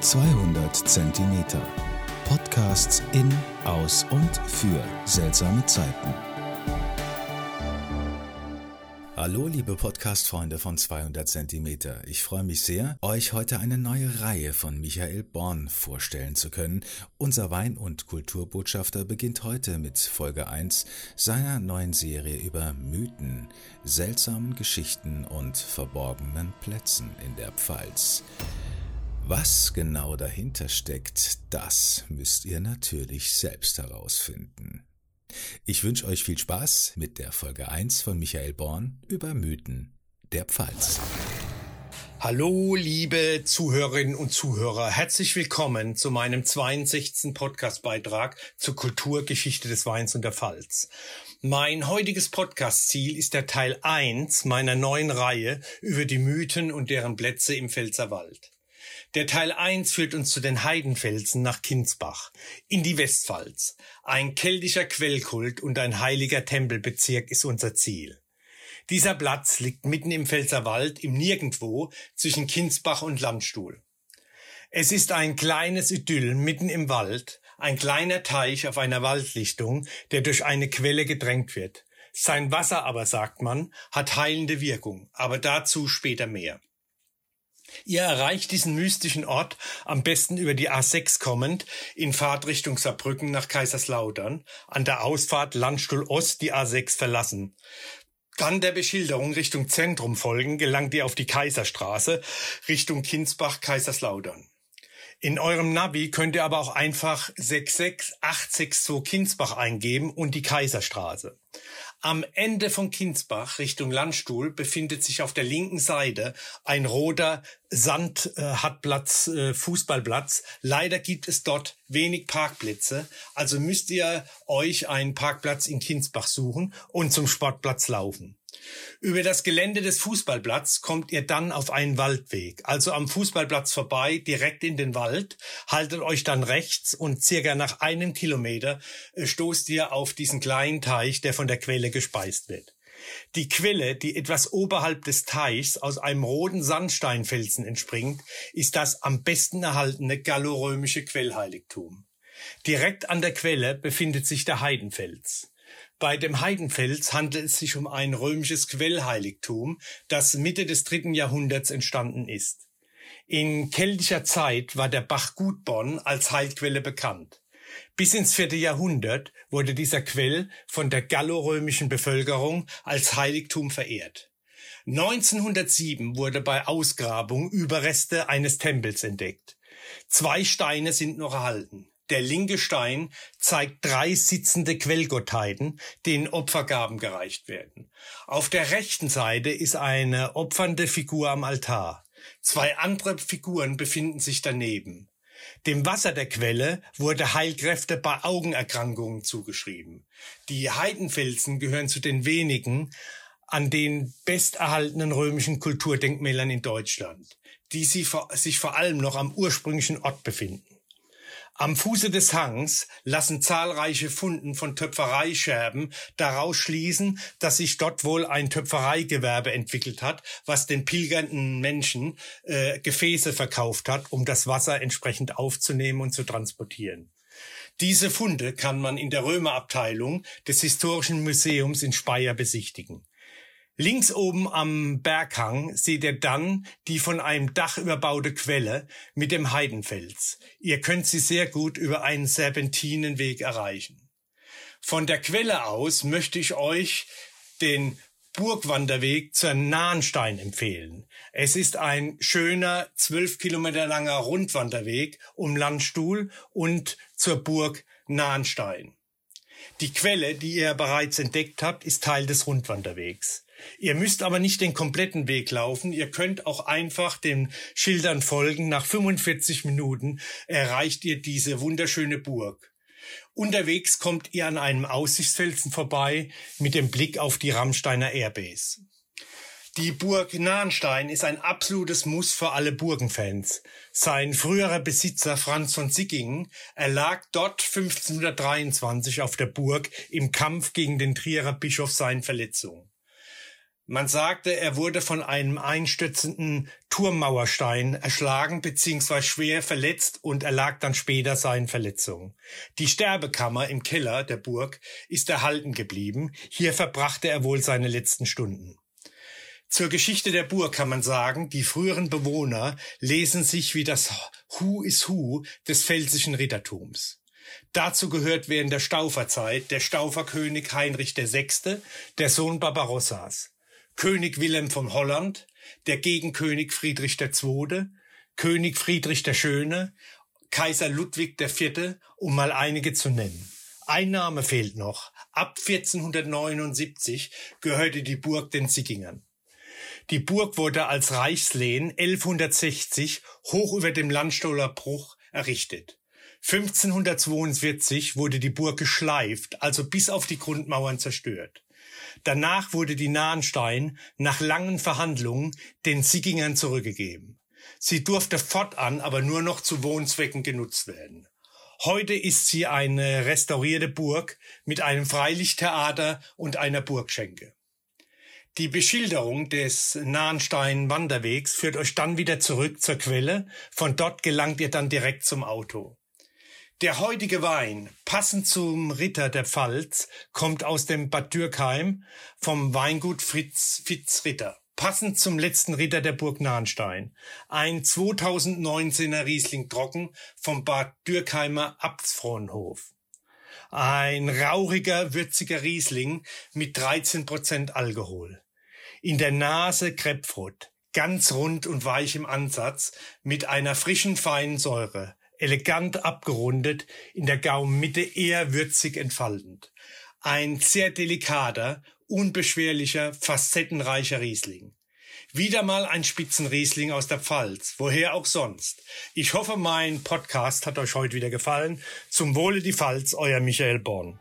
200 Zentimeter. Podcasts in, aus und für seltsame Zeiten. Hallo, liebe Podcast-Freunde von 200 Zentimeter. Ich freue mich sehr, euch heute eine neue Reihe von Michael Born vorstellen zu können. Unser Wein- und Kulturbotschafter beginnt heute mit Folge 1 seiner neuen Serie über Mythen, seltsamen Geschichten und verborgenen Plätzen in der Pfalz. Was genau dahinter steckt, das müsst ihr natürlich selbst herausfinden. Ich wünsche euch viel Spaß mit der Folge 1 von Michael Born über Mythen der Pfalz. Hallo, liebe Zuhörerinnen und Zuhörer. Herzlich willkommen zu meinem 62. Podcastbeitrag zur Kulturgeschichte des Weins und der Pfalz. Mein heutiges Podcast-Ziel ist der Teil 1 meiner neuen Reihe über die Mythen und deren Plätze im Pfälzerwald. Der Teil 1 führt uns zu den Heidenfelsen nach Kinsbach, in die Westpfalz. Ein keltischer Quellkult und ein heiliger Tempelbezirk ist unser Ziel. Dieser Platz liegt mitten im Pfälzerwald im Nirgendwo zwischen Kinsbach und Landstuhl. Es ist ein kleines Idyll mitten im Wald, ein kleiner Teich auf einer Waldlichtung, der durch eine Quelle gedrängt wird. Sein Wasser aber, sagt man, hat heilende Wirkung, aber dazu später mehr. Ihr erreicht diesen mystischen Ort am besten über die A6 kommend in Fahrtrichtung Saarbrücken nach Kaiserslautern, an der Ausfahrt Landstuhl Ost die A6 verlassen. Dann der Beschilderung Richtung Zentrum folgen, gelangt ihr auf die Kaiserstraße Richtung Kinsbach Kaiserslautern. In eurem Navi könnt ihr aber auch einfach 66862 Kinsbach eingeben und die Kaiserstraße. Am Ende von Kinsbach Richtung Landstuhl befindet sich auf der linken Seite ein roter Sandhartplatz, äh, äh, Fußballplatz. Leider gibt es dort wenig Parkplätze, also müsst ihr euch einen Parkplatz in Kinsbach suchen und zum Sportplatz laufen. Über das Gelände des Fußballplatz kommt ihr dann auf einen Waldweg, also am Fußballplatz vorbei, direkt in den Wald, haltet euch dann rechts und circa nach einem Kilometer äh, stoßt ihr auf diesen kleinen Teich, der von der Quelle gespeist wird. Die Quelle, die etwas oberhalb des Teichs aus einem roten Sandsteinfelsen entspringt, ist das am besten erhaltene gallorömische Quellheiligtum. Direkt an der Quelle befindet sich der Heidenfels. Bei dem Heidenfels handelt es sich um ein römisches Quellheiligtum, das Mitte des dritten Jahrhunderts entstanden ist. In keltischer Zeit war der Bach Gutborn als Heilquelle bekannt. Bis ins vierte Jahrhundert wurde dieser Quell von der gallorömischen Bevölkerung als Heiligtum verehrt. 1907 wurde bei Ausgrabung Überreste eines Tempels entdeckt. Zwei Steine sind noch erhalten. Der linke Stein zeigt drei sitzende Quellgottheiten, denen Opfergaben gereicht werden. Auf der rechten Seite ist eine opfernde Figur am Altar. Zwei andere Figuren befinden sich daneben. Dem Wasser der Quelle wurde Heilkräfte bei Augenerkrankungen zugeschrieben. Die Heidenfelsen gehören zu den wenigen an den besterhaltenen römischen Kulturdenkmälern in Deutschland, die sich vor allem noch am ursprünglichen Ort befinden. Am Fuße des Hangs lassen zahlreiche Funden von Töpfereischerben daraus schließen, dass sich dort wohl ein Töpfereigewerbe entwickelt hat, was den pilgernden Menschen äh, Gefäße verkauft hat, um das Wasser entsprechend aufzunehmen und zu transportieren. Diese Funde kann man in der Römerabteilung des Historischen Museums in Speyer besichtigen. Links oben am Berghang seht ihr dann die von einem Dach überbaute Quelle mit dem Heidenfels. Ihr könnt sie sehr gut über einen Serpentinenweg erreichen. Von der Quelle aus möchte ich euch den Burgwanderweg zur Nahenstein empfehlen. Es ist ein schöner, zwölf Kilometer langer Rundwanderweg um Landstuhl und zur Burg Nahenstein. Die Quelle, die ihr bereits entdeckt habt, ist Teil des Rundwanderwegs. Ihr müsst aber nicht den kompletten Weg laufen. Ihr könnt auch einfach den Schildern folgen. Nach 45 Minuten erreicht ihr diese wunderschöne Burg. Unterwegs kommt ihr an einem Aussichtsfelsen vorbei mit dem Blick auf die Rammsteiner Airbase. Die Burg Nahenstein ist ein absolutes Muss für alle Burgenfans. Sein früherer Besitzer Franz von Sickingen erlag dort 1523 auf der Burg im Kampf gegen den Trierer Bischof seinen Verletzungen. Man sagte, er wurde von einem einstürzenden Turmmauerstein erschlagen bzw. schwer verletzt und erlag dann später seinen Verletzungen. Die Sterbekammer im Keller der Burg ist erhalten geblieben. Hier verbrachte er wohl seine letzten Stunden. Zur Geschichte der Burg kann man sagen, die früheren Bewohner lesen sich wie das Who is Who des pfälzischen Rittertums. Dazu gehört während der Stauferzeit der Stauferkönig Heinrich VI., der Sohn Barbarossas. König Wilhelm von Holland, der Gegenkönig Friedrich II., König Friedrich der Schöne, Kaiser Ludwig IV., um mal einige zu nennen. Ein Name fehlt noch. Ab 1479 gehörte die Burg den Siggingern. Die Burg wurde als Reichslehen 1160 hoch über dem Landstoller Bruch errichtet. 1542 wurde die Burg geschleift, also bis auf die Grundmauern zerstört. Danach wurde die Nahenstein nach langen Verhandlungen den Siggingern zurückgegeben. Sie durfte fortan aber nur noch zu Wohnzwecken genutzt werden. Heute ist sie eine restaurierte Burg mit einem Freilichttheater und einer Burgschenke. Die Beschilderung des Nahenstein-Wanderwegs führt euch dann wieder zurück zur Quelle. Von dort gelangt ihr dann direkt zum Auto. Der heutige Wein, passend zum Ritter der Pfalz, kommt aus dem Bad Dürkheim vom Weingut Fritz Fitz Ritter. Passend zum letzten Ritter der Burg Nahenstein. Ein 2019er Riesling Trocken vom Bad Dürkheimer Abtsfronhof. Ein rauchiger, würziger Riesling mit 13% Alkohol. In der Nase Krebfrot. Ganz rund und weich im Ansatz mit einer frischen, feinen Säure elegant abgerundet, in der Gaumenmitte eher würzig entfaltend. Ein sehr delikater, unbeschwerlicher, facettenreicher Riesling. Wieder mal ein Spitzenriesling aus der Pfalz, woher auch sonst. Ich hoffe, mein Podcast hat euch heute wieder gefallen. Zum Wohle die Pfalz, euer Michael Born.